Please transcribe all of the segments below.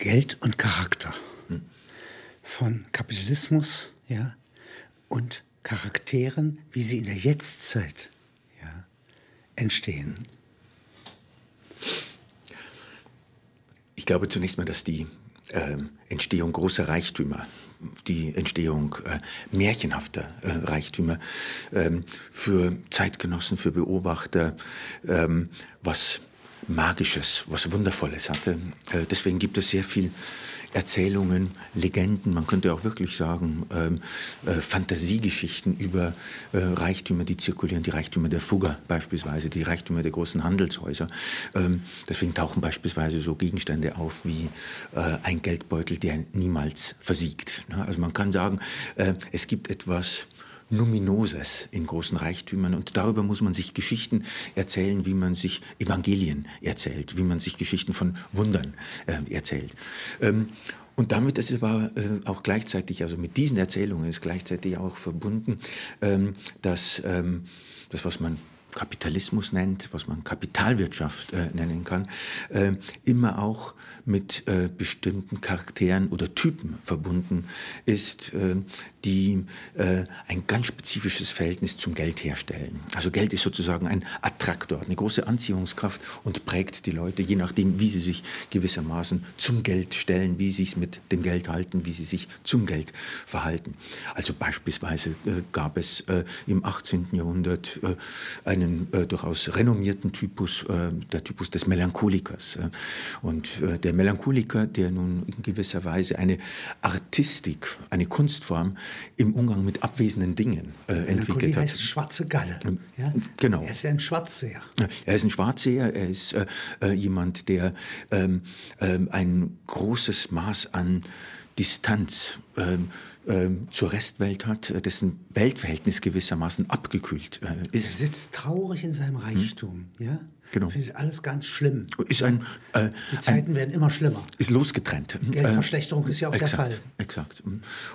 Geld und Charakter von Kapitalismus ja, und Charakteren, wie sie in der Jetztzeit ja, entstehen. Ich glaube zunächst mal, dass die äh, Entstehung großer Reichtümer, die Entstehung äh, märchenhafter äh, Reichtümer ähm, für Zeitgenossen, für Beobachter ähm, was Magisches, was Wundervolles hatte. Äh, deswegen gibt es sehr viel Erzählungen, Legenden, man könnte auch wirklich sagen, ähm, äh, Fantasiegeschichten über äh, Reichtümer, die zirkulieren, die Reichtümer der Fugger beispielsweise, die Reichtümer der großen Handelshäuser. Ähm, deswegen tauchen beispielsweise so Gegenstände auf wie äh, ein Geldbeutel, der niemals versiegt. Ne? Also man kann sagen, äh, es gibt etwas, Numinoses in großen Reichtümern. Und darüber muss man sich Geschichten erzählen, wie man sich Evangelien erzählt, wie man sich Geschichten von Wundern äh, erzählt. Ähm, und damit ist aber äh, auch gleichzeitig, also mit diesen Erzählungen ist gleichzeitig auch verbunden, ähm, dass ähm, das, was man Kapitalismus nennt, was man Kapitalwirtschaft äh, nennen kann, äh, immer auch mit äh, bestimmten Charakteren oder Typen verbunden ist, äh, die äh, ein ganz spezifisches Verhältnis zum Geld herstellen. Also Geld ist sozusagen ein Attraktor, eine große Anziehungskraft und prägt die Leute, je nachdem, wie sie sich gewissermaßen zum Geld stellen, wie sie es mit dem Geld halten, wie sie sich zum Geld verhalten. Also beispielsweise äh, gab es im 18. Jahrhundert einen durchaus renommierten Typus, der Typus des Melancholikers. Und der Melancholiker, der nun in gewisser Weise eine Artistik, eine Kunstform im Umgang mit abwesenden Dingen äh, entwickelt hat. heißt schwarze Galle. Ähm, ja? Genau. Er ist ein Schwarzseher. Er ist ein Schwarzseher, er ist äh, äh, jemand, der ähm, ähm, ein großes Maß an Distanz ähm, zur Restwelt hat, äh, dessen Weltverhältnis gewissermaßen abgekühlt äh, ist. Er sitzt traurig in seinem Reichtum, hm? ja? Genau. Findet alles ganz schlimm. Ist ein, äh, Die Zeiten ein, werden immer schlimmer. Ist losgetrennt. Geldverschlechterung äh, ist ja auch exakt, der Fall. Exakt.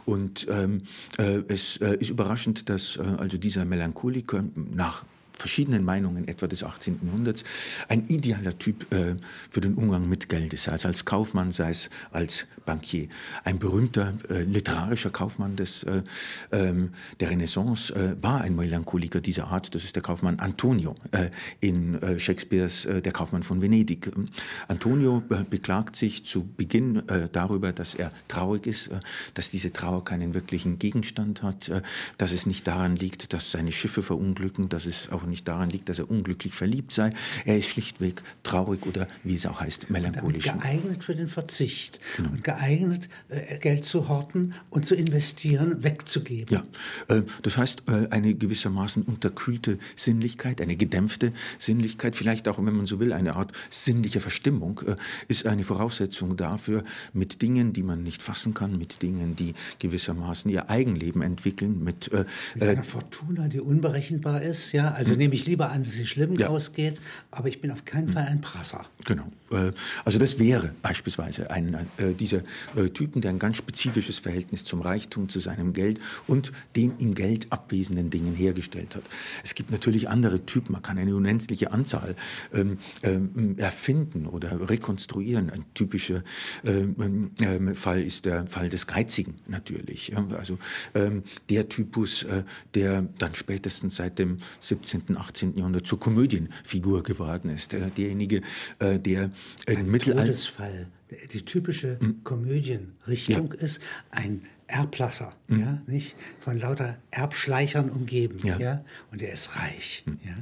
Und ähm, äh, es äh, ist überraschend, dass also dieser Melancholiker nach verschiedenen Meinungen etwa des 18. Jahrhunderts ein idealer Typ äh, für den Umgang mit Geld sei es als Kaufmann, sei es als Bankier. Ein berühmter äh, literarischer Kaufmann des, äh, ähm, der Renaissance äh, war ein Melancholiker dieser Art, das ist der Kaufmann Antonio äh, in äh, Shakespeares Der Kaufmann von Venedig. Antonio beklagt sich zu Beginn darüber, dass er traurig ist, dass diese Trauer keinen wirklichen Gegenstand hat, dass es nicht daran liegt, dass seine Schiffe verunglücken, dass es auch nicht daran liegt, dass er unglücklich verliebt sei. Er ist schlichtweg traurig oder wie es auch heißt, melancholisch. geeignet für den Verzicht genau. und geeignet, äh, Geld zu horten und zu investieren, wegzugeben. Ja, äh, das heißt, äh, eine gewissermaßen unterkühlte Sinnlichkeit, eine gedämpfte Sinnlichkeit, vielleicht auch, wenn man so will, eine Art sinnliche Verstimmung, ist eine Voraussetzung dafür, mit Dingen, die man nicht fassen kann, mit Dingen, die gewissermaßen ihr Eigenleben entwickeln, mit, mit einer Fortuna, die unberechenbar ist, ja, also hm. nehme ich lieber an, dass es schlimm ja. ausgeht, aber ich bin auf keinen hm. Fall ein Prasser. Genau. Also das wäre beispielsweise ein, dieser äh, Typen, der ein ganz spezifisches Verhältnis zum Reichtum, zu seinem Geld und den im Geld abwesenden Dingen hergestellt hat. Es gibt natürlich andere Typen, man kann eine unendliche Anzahl ähm, ähm, erfinden oder rekonstruieren. Ein typischer ähm, Fall ist der Fall des Geizigen natürlich. Also der Typus, äh, der dann spätestens seit dem 17., 18. Jahrhundert zur Komödienfigur geworden ist. Äh, derjenige, äh, der im Mittelalter... Todesfall die typische mhm. Komödienrichtung ja. ist ein Erblasser, mhm. ja, nicht von lauter Erbschleichern umgeben, ja, ja? und er ist reich, mhm. ja.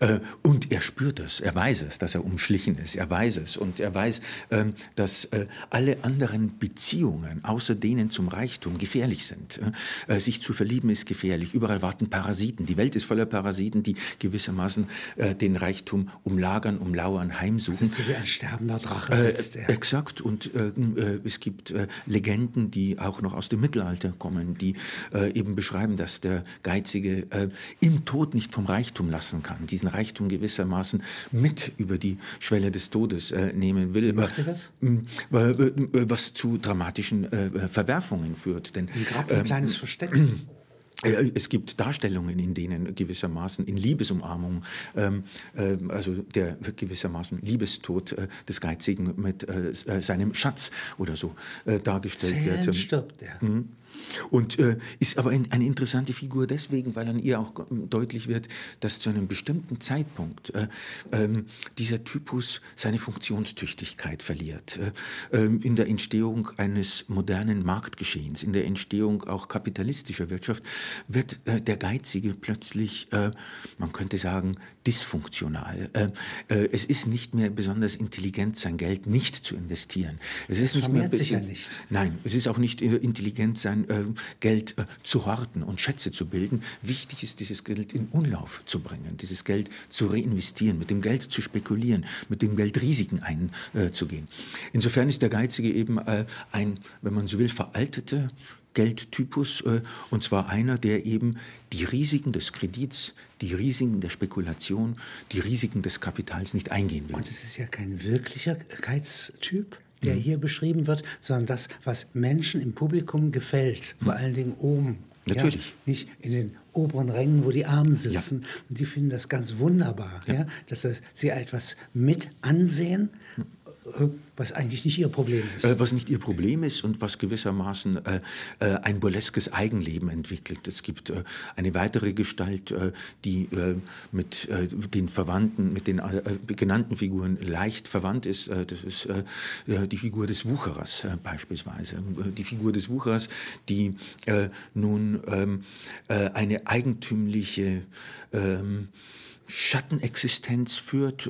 Äh, und er spürt es, er weiß es, dass er umschlichen ist, er weiß es. Und er weiß, ähm, dass äh, alle anderen Beziehungen außer denen zum Reichtum gefährlich sind. Äh, sich zu verlieben ist gefährlich. Überall warten Parasiten. Die Welt ist voller Parasiten, die gewissermaßen den Reichtum umlagern, umlauern, heimsuchen. Sitzt wie ein sterbender Drache sitzt er. Exakt. Und es gibt Legenden, die auch noch aus dem Mittelalter kommen, die eben beschreiben, dass der Geizige im Tod nicht vom Reichtum lassen lassen kann, diesen Reichtum gewissermaßen mit über die Schwelle des Todes äh, nehmen will. Wie macht er das? Was zu dramatischen äh, Verwerfungen führt. Denn, Grab ein äh, kleines Versteck. Äh, es gibt Darstellungen, in denen gewissermaßen in Liebesumarmung, ähm, äh, also der gewissermaßen Liebestod äh, des Geizigen mit äh, äh seinem Schatz oder so äh, dargestellt Zählen wird. stirbt er. Mhm. Und äh, ist aber ein, eine interessante Figur deswegen, weil an ihr auch deutlich wird, dass zu einem bestimmten Zeitpunkt äh, ähm, dieser Typus seine Funktionstüchtigkeit verliert. Äh, ähm, in der Entstehung eines modernen Marktgeschehens, in der Entstehung auch kapitalistischer Wirtschaft, wird äh, der Geizige plötzlich, äh, man könnte sagen, dysfunktional. Äh, es ist nicht mehr besonders intelligent, sein Geld nicht zu investieren. Es ist das nicht mehr sicher nicht. Nein, es ist auch nicht intelligent, sein äh, Geld äh, zu horten und Schätze zu bilden. Wichtig ist, dieses Geld in Umlauf zu bringen, dieses Geld zu reinvestieren, mit dem Geld zu spekulieren, mit dem Geld Risiken einzugehen. Insofern ist der Geizige eben äh, ein, wenn man so will, veralteter Geldtypus, äh, und zwar einer, der eben die Risiken des Kredits, die Risiken der Spekulation, die Risiken des Kapitals nicht eingehen will. Und es ist ja kein wirklicher Geiztyp? der hier beschrieben wird, sondern das, was Menschen im Publikum gefällt, vor mhm. allen Dingen oben. Natürlich. Ja, nicht in den oberen Rängen, wo die Armen sitzen. Ja. Und die finden das ganz wunderbar, ja. dass das, sie etwas mit ansehen. Äh, was eigentlich nicht ihr Problem ist. Äh, was nicht ihr Problem ist und was gewissermaßen äh, äh, ein burleskes Eigenleben entwickelt. Es gibt äh, eine weitere Gestalt, äh, die mit den Verwandten, mit den genannten Figuren leicht verwandt ist. das ist die Figur des Wucherers beispielsweise. Die Figur des Wucherers, die nun ähm, eine eigentümliche ähm, Schattenexistenz führt.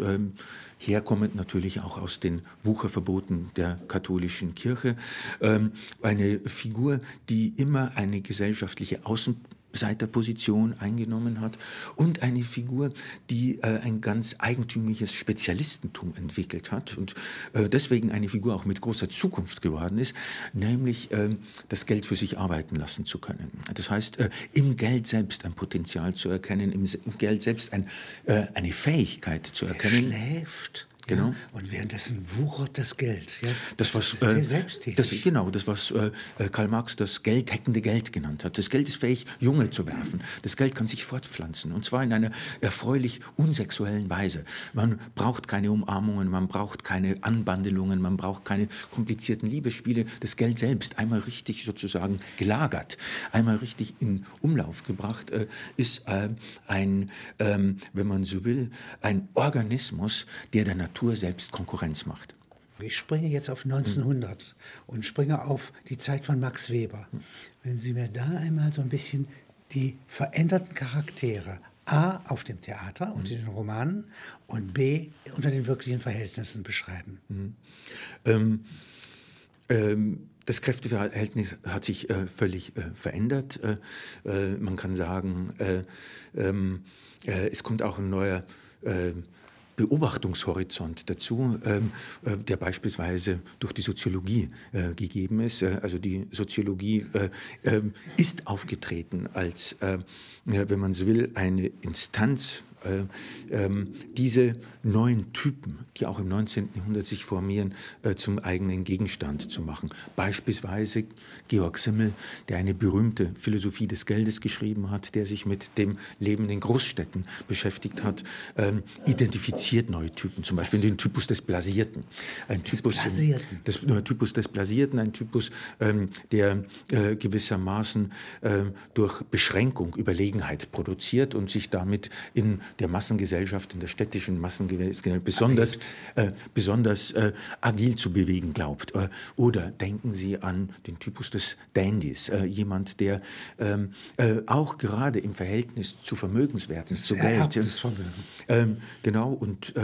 Herkommend natürlich auch aus den Wucherverboten der katholischen Kirche. Ähm, eine Figur, die immer eine gesellschaftliche Außen Seiterposition eingenommen hat und eine Figur, die äh, ein ganz eigentümliches Spezialistentum entwickelt hat und äh, deswegen eine Figur auch mit großer Zukunft geworden ist, nämlich äh, das Geld für sich arbeiten lassen zu können. Das heißt, äh, im Geld selbst ein Potenzial zu erkennen, im, Geld selbst ein, äh, eine Fähigkeit zu erkennen. Der schläft. Genau. Ja, und währenddessen wuchert das Geld. Ja? Das, was, äh. Das, genau, das, was äh, äh, Karl Marx das geldheckende Geld genannt hat. Das Geld ist fähig, Junge zu werfen. Das Geld kann sich fortpflanzen. Und zwar in einer erfreulich unsexuellen Weise. Man braucht keine Umarmungen, man braucht keine Anbandelungen, man braucht keine komplizierten Liebesspiele. Das Geld selbst, einmal richtig sozusagen gelagert, einmal richtig in Umlauf gebracht, äh, ist äh, ein, ähm, wenn man so will, ein Organismus, der der Natur Natur selbst Konkurrenz macht. Ich springe jetzt auf 1900 hm. und springe auf die Zeit von Max Weber. Hm. Wenn Sie mir da einmal so ein bisschen die veränderten Charaktere A auf dem Theater und in den Romanen und B unter den wirklichen Verhältnissen beschreiben. Mhm. Ähm, ähm, das Kräfteverhältnis hat sich äh, völlig äh, verändert. Äh, äh man kann sagen, äh, ähm, äh, es kommt auch ein neuer Beobachtungshorizont dazu, ähm, äh, der beispielsweise durch die Soziologie äh, gegeben ist. Äh, also die Soziologie äh, ähm, ist aufgetreten als, wenn man so will, eine Instanz diese neuen Typen, die auch im 19. Jahrhundert sich formieren, äh, zum eigenen Gegenstand zu machen. Beispielsweise Georg Simmel, der eine berühmte Philosophie des Geldes geschrieben hat, der sich mit dem Leben in Großstädten beschäftigt hat, ähm, identifiziert neue Typen, zum Beispiel den Typus des Blasierten. Ein des Typus, Blasierten. Des, äh, Typus des Blasierten, ein Typus, ähm, der äh, gewissermaßen äh, durch Beschränkung Überlegenheit produziert und sich damit in der Massengesellschaft, in der städtischen Massengesellschaft besonders, äh, besonders äh, agil zu bewegen glaubt. Äh, oder denken Sie an den Typus des Dandys, äh, jemand, der ähm, äh, auch gerade im Verhältnis zu Vermögenswerten, zu Geld, ähm, genau, und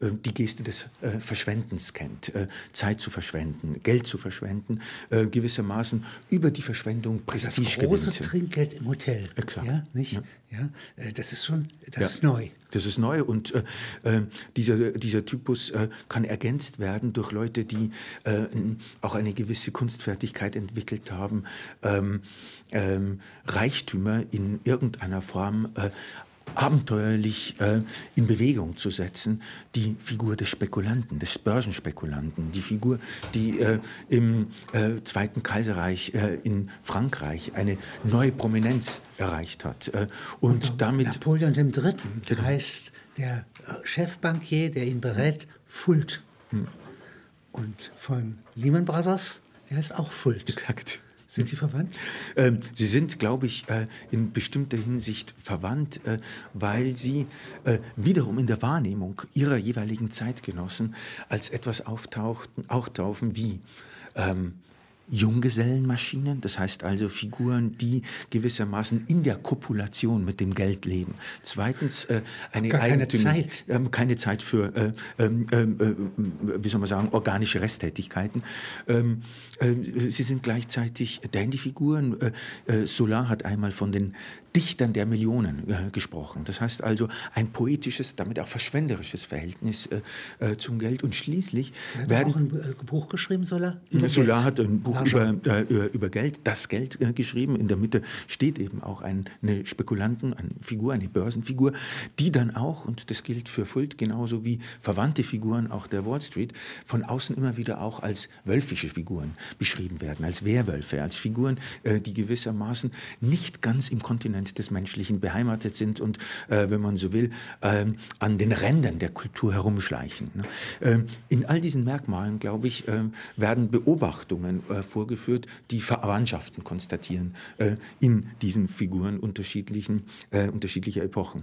die Geste des Verschwendens kennt, Zeit zu verschwenden, Geld zu verschwenden, gewissermaßen über die Verschwendung Prestige Das große gewinnt. Trinkgeld im Hotel. Exakt. Ja, nicht? Ja. ja das ist schon, das ja. ist neu. Das ist neu und äh, äh, dieser, dieser Typus äh, kann ergänzt werden durch Leute, die äh, auch eine gewisse Kunstfertigkeit entwickelt haben, ähm, ähm, Reichtümer in irgendeiner Form äh, abenteuerlich äh, in Bewegung zu setzen, die Figur des Spekulanten, des Börsenspekulanten, die Figur, die äh, im äh, Zweiten Kaiserreich äh, in Frankreich eine neue Prominenz erreicht hat. Äh, und, und damit Napoleon III. Genau. heißt der äh, Chefbankier, der ihn berät, Fult. Hm. Und von Lehman Brothers, der heißt auch Fult. Exakt. Sind Sie verwandt? Ähm, sie sind, glaube ich, äh, in bestimmter Hinsicht verwandt, äh, weil sie äh, wiederum in der Wahrnehmung ihrer jeweiligen Zeitgenossen als etwas auftauchten, auftauchen wie ähm, Junggesellenmaschinen, das heißt also Figuren, die gewissermaßen in der Kopulation mit dem Geld leben. Zweitens äh, eine Gar keine Zeit, äh, keine Zeit für, äh, ähm, ähm, äh, wie soll man sagen, organische Resttätigkeiten. Ähm, äh, sie sind gleichzeitig Dandy-Figuren. Äh, Solar hat einmal von den Dichtern der Millionen äh, gesprochen. Das heißt also ein poetisches, damit auch verschwenderisches Verhältnis äh, äh zum Geld. Und schließlich hat werden... auch ein äh, Buch geschrieben, Solar? Solar hat ein Buch über, äh, über Geld, das Geld äh, geschrieben. In der Mitte steht eben auch ein, eine Spekulanten, eine Figur, eine Börsenfigur, die dann auch, und das gilt für Fult genauso wie verwandte Figuren auch der Wall Street, von außen immer wieder auch als wölfische Figuren beschrieben werden, als Werwölfe, als Figuren, die gewissermaßen nicht ganz im Kontinent des Menschlichen beheimatet sind und, äh, wenn man so will, äh, an den Rändern der Kultur herumschleichen. Ne? Ähm, in all diesen Merkmalen, glaube ich, äh, werden Beobachtungen äh, vorgeführt, die Verwandtschaften konstatieren äh, in diesen Figuren unterschiedlichen, äh, unterschiedlicher Epochen.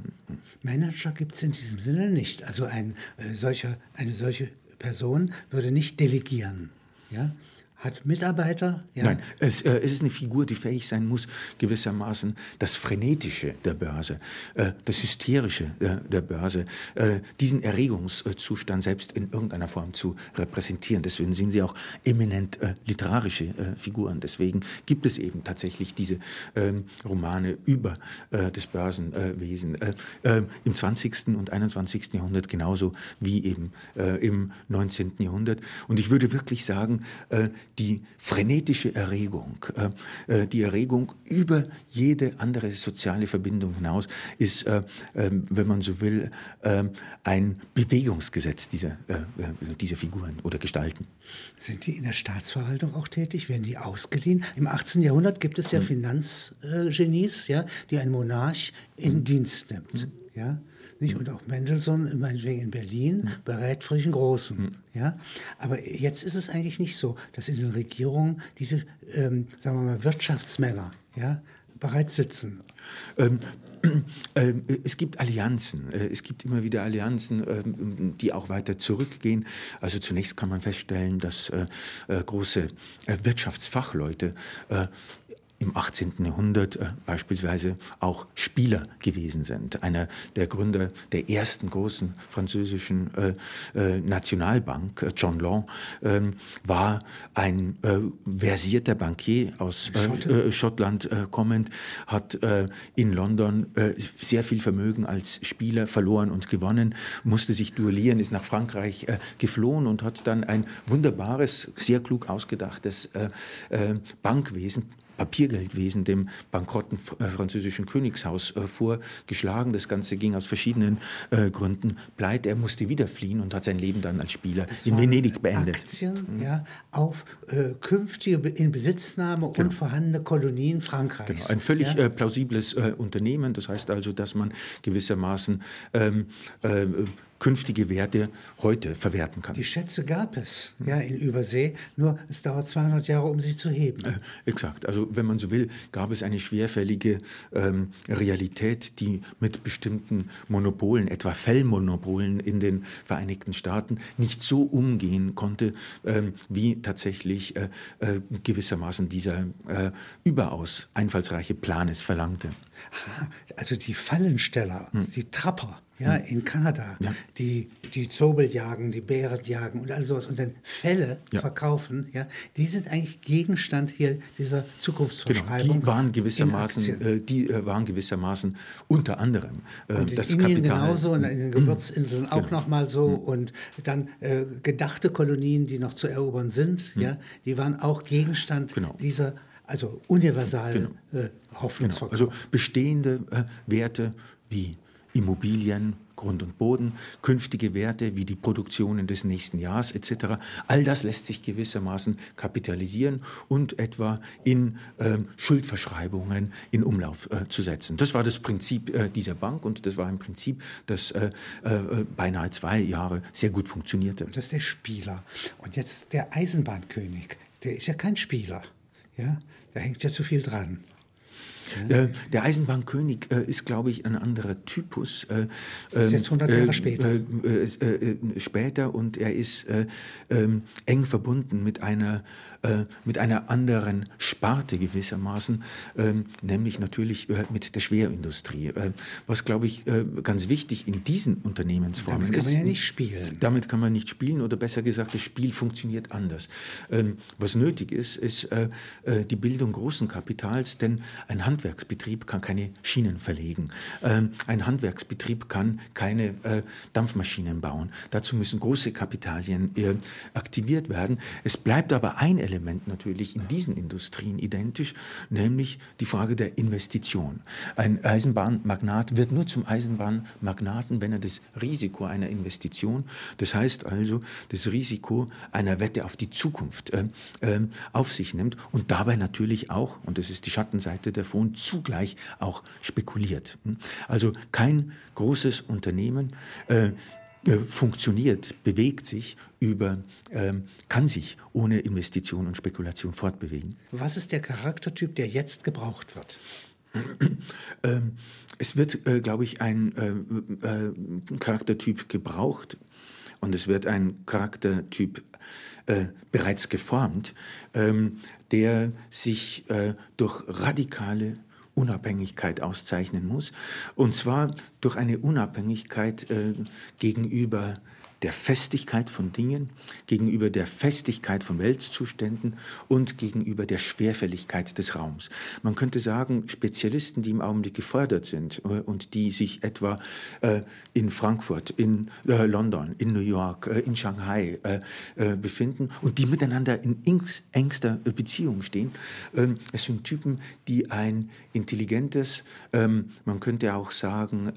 Manager gibt es in diesem Sinne nicht. Also ein, solcher, eine solche Person würde nicht delegieren. Ja? Hat Mitarbeiter. Ja. Nein, es, äh, es, ist eine Figur, die fähig sein muss, gewissermaßen das Frenetische der Börse, äh, das Hysterische äh, der Börse, äh, diesen Erregungszustand selbst in irgendeiner Form zu repräsentieren. Deswegen sind sie auch eminent äh, literarische äh, Figuren. Deswegen gibt es eben tatsächlich diese ähm, Romane über das Börsenwesen im 20. und 21. Jahrhundert genauso wie eben im 19. Jahrhundert. Und ich würde wirklich sagen, die frenetische Erregung, äh, äh, die Erregung über jede andere soziale Verbindung hinaus ist, äh, ähm, wenn man so will, ein Bewegungsgesetz dieser, dieser Figuren oder Gestalten. Sind die in der Staatsverwaltung auch tätig? Werden die ausgeliehen? Im 18. Jahrhundert gibt es ja hm. Finanzgenies, ja, die ein Monarch in hm. Dienst nimmt. Hm. Ja? Nicht? Und auch Mendelssohn, meinetwegen in Berlin, mhm. berät Friedrich Großen. Mhm. Ja? Aber jetzt ist es eigentlich nicht so, dass in den Regierungen diese, ähm, sagen wir mal, Wirtschaftsmänner ja, bereits sitzen. Ähm, äh, es gibt Allianzen, äh, es gibt immer wieder Allianzen, ähm, die auch weiter zurückgehen. Also zunächst kann man feststellen, dass äh, große Wirtschaftsfachleute im 18. Jahrhundert äh, beispielsweise auch Spieler gewesen sind. Einer der Gründer der ersten großen französischen äh, äh, Nationalbank, John Law, ähm, war ein versierter Bankier aus Schottland kommend, hat in London sehr viel Vermögen als Spieler verloren und gewonnen, musste sich duellieren, ist nach Frankreich geflohen und hat dann ein wunderbares, sehr klug ausgedachtes Bankwesen Papiergeldwesen dem bankrotten äh, französischen Königshaus äh, vorgeschlagen. Das Ganze ging aus verschiedenen äh, Gründen pleite. Er musste wieder fliehen und hat sein Leben dann als Spieler das in Venedig beendet. Aktien mhm. ja, auf äh, künftige Inbesitznahme genau. und vorhandene Kolonien Frankreichs. Genau. Ein völlig ja? Äh, plausibles äh, Unternehmen. Das heißt also, dass man gewissermaßen ähm, künftige Werte heute verwerten kann. Die Schätze gab es ja in Übersee, nur es dauert 200 Jahre, um sie zu heben. Äh, exakt. Also wenn man so will, gab es eine schwerfällige ähm, Realität, die mit bestimmten Monopolen, etwa Fellmonopolen in den Vereinigten Staaten, nicht so umgehen konnte, ähm, wie tatsächlich äh, äh, gewissermaßen dieser äh, überaus einfallsreiche Plan es verlangte. Also die Fallensteller, hm. die Trapper, ja, hm. in Kanada, ja. die, die Zobel jagen, die Bären jagen und all sowas und dann Fälle ja. verkaufen, ja, die sind eigentlich Gegenstand hier dieser Zukunftsverschreibung. Genau, die waren gewissermaßen, äh, die äh, waren gewissermaßen unter anderem äh, und in das Indien Kapital. genauso und in den Gewürzinseln mhm. auch genau. nochmal so mhm. und dann äh, gedachte Kolonien, die noch zu erobern sind, mhm. ja, die waren auch Gegenstand genau. dieser also universal genau. äh, Hoffnungsverkauf. Genau. Also bestehende äh, Werte wie Immobilien, Grund und Boden, künftige Werte wie die Produktionen des nächsten Jahres etc. All das lässt sich gewissermaßen kapitalisieren und etwa in ähm, Schuldverschreibungen in Umlauf äh, zu setzen. Das war das Prinzip äh, dieser Bank und das war ein Prinzip, das äh, äh beinahe zwei Jahre sehr gut funktionierte. Das ist der Spieler. Und jetzt der Eisenbahnkönig, der ist ja kein Spieler. Ja? Da hängt ja zu viel dran. Äh, der Eisenbahnkönig äh, ist, glaube ich, ein anderer Typus. Äh, das ist jetzt 100 Jahre später. später und er ist ähm, eng verbunden mit einer äh, mit einer anderen Sparte gewissermaßen, ähm, nämlich natürlich äh, mit der Schwerindustrie. Äh, was, glaube ich, ganz wichtig in diesen Unternehmensformen ist. Damit kann man ja nicht spielen. Damit kann man nicht spielen oder besser gesagt, das Spiel funktioniert anders. Ähm, was nötig ist, ist die Bildung großen Kapitals, denn ein Handwerksbetrieb kann keine Schienen verlegen. Ähm, ein Handwerksbetrieb kann keine Dampfmaschinen bauen. Dazu müssen große Kapitalien aktiviert werden. Es bleibt aber ein Element natürlich in diesen Industrien identisch, nämlich die Frage der Investition. Ein Eisenbahnmagnat wird nur zum Eisenbahnmagnaten, wenn er das Risiko einer Investition, das heißt also das Risiko einer Wette auf die Zukunft äh, äh, auf sich nimmt und dabei natürlich auch, und das ist die Schattenseite davon, zugleich auch spekuliert. Also kein großes Unternehmen äh, funktioniert, bewegt sich über, ähm, kann sich ohne Investition und Spekulation fortbewegen. Was ist der Charaktertyp, der jetzt gebraucht wird? Ähm, es wird, äh, glaube ich, ein äh, äh, Charaktertyp gebraucht und es wird ein Charaktertyp bereits geformt, ähm, der sich äh, durch radikale Unabhängigkeit auszeichnen muss. Und zwar durch eine Unabhängigkeit äh, gegenüber der Festigkeit von Dingen, gegenüber der Festigkeit von Weltzuständen und gegenüber der Schwerfälligkeit des Raums. Man könnte sagen, Spezialisten, die im Augenblick gefordert sind äh, und die sich etwa äh, in Frankfurt, in äh, London, in New York, in Shanghai befinden und die miteinander in engster Beziehung stehen. Ähm, es sind Typen, die ein intelligentes, ähm, man könnte auch sagen,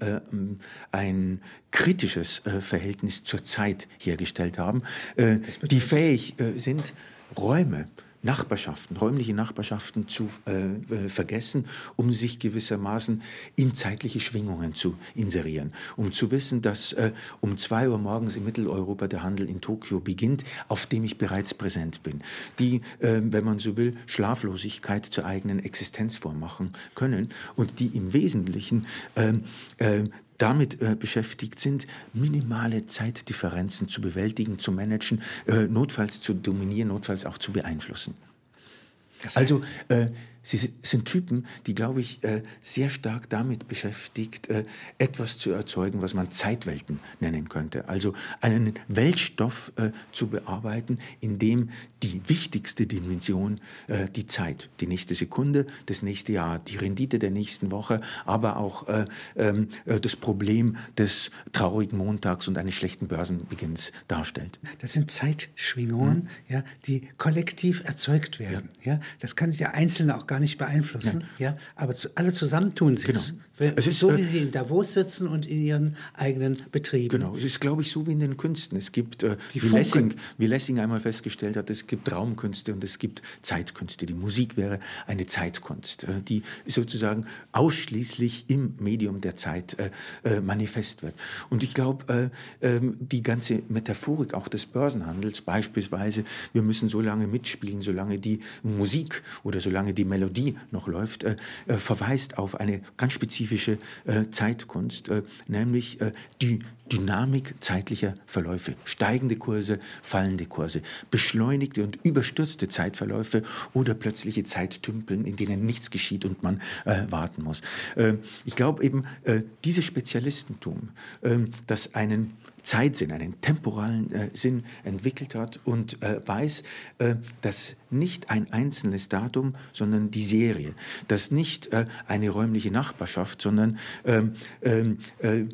ein kritisches Verhältnis zur Zeit hergestellt haben, äh, die fähig äh, sind, Räume Nachbarschaften, räumliche Nachbarschaften zu äh, äh, vergessen, um sich gewissermaßen in zeitliche Schwingungen zu inserieren. Um zu wissen, dass äh, um zwei Uhr morgens in Mitteleuropa der Handel in Tokio beginnt, auf dem ich bereits präsent bin. Die, äh, wenn man so will, Schlaflosigkeit zur eigenen Existenz vormachen können und die im Wesentlichen ähm, äh, damit äh, beschäftigt sind, minimale Zeitdifferenzen zu bewältigen, zu managen, äh, notfalls zu dominieren, notfalls auch zu beeinflussen. also äh, Sie sind Typen, die, glaube ich, äh, sehr stark damit beschäftigt, äh, etwas zu erzeugen, was man Zeitwelten nennen könnte. Also einen Weltstoff äh, zu bearbeiten, in dem die wichtigste Dimension die Zeit, die nächste Sekunde, das nächste Jahr, die Rendite der nächsten Woche, aber auch ähm, das Problem des traurigen Montags und eines schlechten Börsenbeginns darstellt. Das sind Zeitschwingungen, hm. ja, die kollektiv erzeugt werden. Ja. ja. Das kann der Einzelne auch gar nicht beeinflussen, ja, ja aber zu, alle zusammen tun sie genau. es. ist, so, wie äh, sie in Davos sitzen und in ihren eigenen Betrieben. Genau, es ist, glaube ich, so wie in den Künsten. Es gibt, äh, wie, Lessing, wie Lessing einmal festgestellt hat, es gibt Raumkünste und es gibt Zeitkünste. Die Musik wäre eine Zeitkunst, äh, die sozusagen ausschließlich im Medium der Zeit äh, äh manifest wird. Und ich glaube, äh, ähm, die ganze Metaphorik auch des Börsenhandels, beispielsweise, wir müssen so lange mitspielen, solange die Musik oder solange die Melodie Melodie noch läuft, äh, äh, verweist auf eine ganz spezifische äh, Zeitkunst, äh, nämlich die Dynamik zeitlicher Verläufe, steigende Kurse, fallende Kurse, beschleunigte und überstürzte Zeitverläufe oder plötzliche Zeittümpeln, in denen nichts geschieht und man warten muss. ich glaube eben, dieses Spezialistentum, ähm, das einen Zeitsinn, einen temporalen äh, Sinn entwickelt hat und äh, weiß, äh, dass nicht ein einzelnes Datum, sondern die Serie, dass nicht äh, eine räumliche Nachbarschaft, sondern ähm, ähm, äh,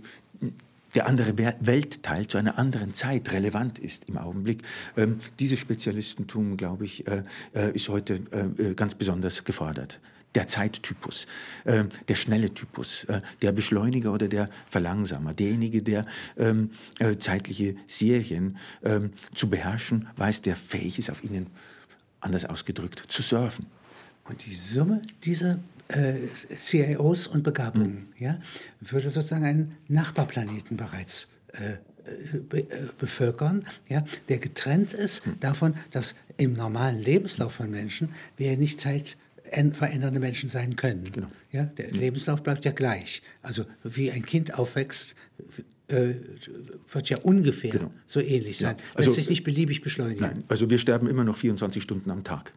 der andere Weltteil zu einer anderen Zeit relevant ist im Augenblick. Ähm, dieses Spezialistentum, glaube ich, äh, äh, ist heute äh, ganz besonders gefordert der Zeittypus, äh, der schnelle Typus, äh, der Beschleuniger oder der Verlangsamer, derjenige, der ähm, äh, zeitliche Serien ähm, zu beherrschen weiß, der fähig ist, auf ihnen, anders ausgedrückt, zu surfen. Und die Summe dieser äh, CIOs und Begabungen mhm. ja, würde sozusagen einen Nachbarplaneten bereits äh, äh, bevölkern, ja, der getrennt ist mhm. davon, dass im normalen Lebenslauf von Menschen wir nicht Zeit verändernde Menschen sein können. Genau. Ja, der mhm. Lebenslauf bleibt ja gleich. Also wie ein Kind aufwächst, äh, wird ja ungefähr genau. so ähnlich sein. Ja. Also, Lässt sich nicht beliebig beschleunigen. Nein, also wir sterben immer noch 24 Stunden am Tag.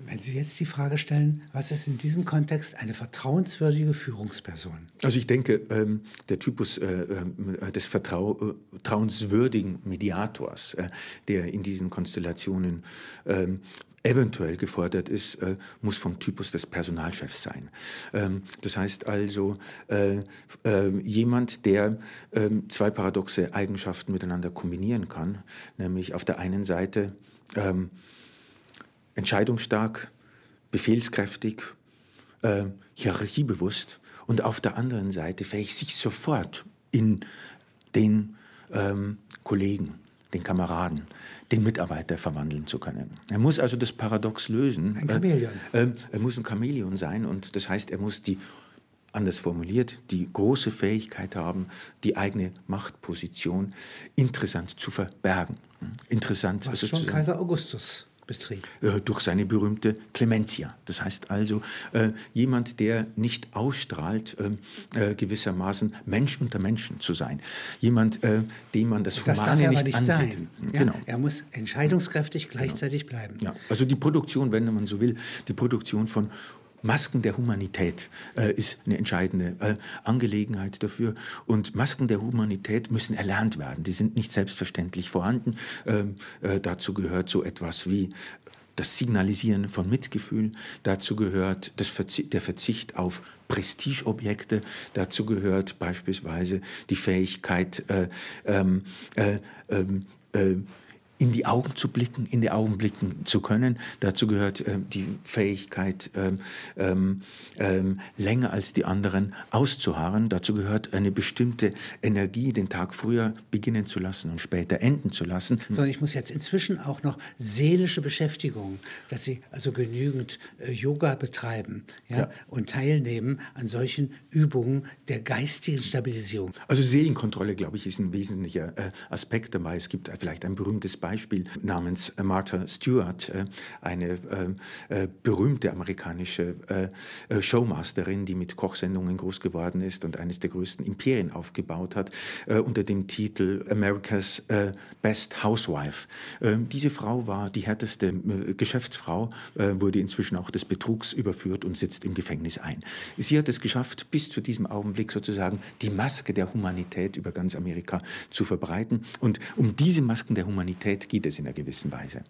Wenn Sie jetzt die Frage stellen, was ist in diesem Kontext eine vertrauenswürdige Führungsperson? Also ich denke, ähm, der Typus äh, äh, des Vertrau äh, vertrauenswürdigen Mediators, äh, der in diesen Konstellationen ähm, eventuell gefordert ist, äh, muss vom Typus des Personalchefs sein. Ähm, das heißt also, äh, äh, jemand, der ähm, zwei paradoxe Eigenschaften miteinander kombinieren kann, nämlich auf der einen Seite ähm, entscheidungsstark, befehlskräftig, äh, hierarchiebewusst und auf der anderen Seite fähig, sich sofort in den ähm, Kollegen, den Kameraden, den Mitarbeiter verwandeln zu können. Er muss also das Paradox lösen. Ein Chamäleon. Äh, äh, er muss ein Chamäleon sein und das heißt, er muss die anders formuliert, die große Fähigkeit haben, die eigene Machtposition interessant zu verbergen. Interessant. Was schon Kaiser Augustus betrieb. Äh, durch seine berühmte Clementia. Das heißt also, äh, jemand, der nicht ausstrahlt, äh, äh gewissermaßen Mensch unter Menschen zu sein. Jemand, äh, dem man das, das Humane nicht, nicht ansieht. Ja, genau. Er muss entscheidungskräftig gleichzeitig genau. bleiben. Ja. Also die Produktion, wenn man so will, die Produktion von Masken der Humanität äh, ist eine entscheidende äh, Angelegenheit dafür. Und Masken der Humanität müssen erlernt werden. Die sind nicht selbstverständlich vorhanden. Ähm, äh, dazu gehört so etwas wie das Signalisieren von Mitgefühl, dazu gehört Verzi der Verzicht auf Prestigeobjekte, dazu gehört beispielsweise die Fähigkeit, äh, ähm, äh, ähm, äh, in die Augen zu blicken, in die Augen blicken zu können. Dazu gehört äh, die Fähigkeit, ähm, ähm, ähm, länger als die anderen auszuharren. Dazu gehört eine bestimmte Energie, den Tag früher beginnen zu lassen und später enden zu lassen. Sondern ich muss jetzt inzwischen auch noch seelische Beschäftigung, dass Sie also genügend äh, Yoga betreiben ja, ja, und teilnehmen an solchen Übungen der geistigen Stabilisierung. Also Seelenkontrolle, glaube ich, ist ein wesentlicher äh, Aspekt dabei. Es gibt vielleicht ein berühmtes Beispiel Beispiel namens Martha Stewart, äh, eine äh, äh, berühmte amerikanische Showmasterin, die mit Kochsendungen groß geworden ist und eines der größten Imperien aufgebaut hat, unter dem Titel America's Best Housewife. Diese Frau war die härteste Geschäftsfrau, wurde inzwischen auch des Betrugs überführt und sitzt im Gefängnis ein. Sie hat es geschafft, bis zu diesem Augenblick sozusagen die Maske der Humanität über ganz Amerika zu verbreiten. Und um diese Masken der Humanität geht es in einer gewissen Weise.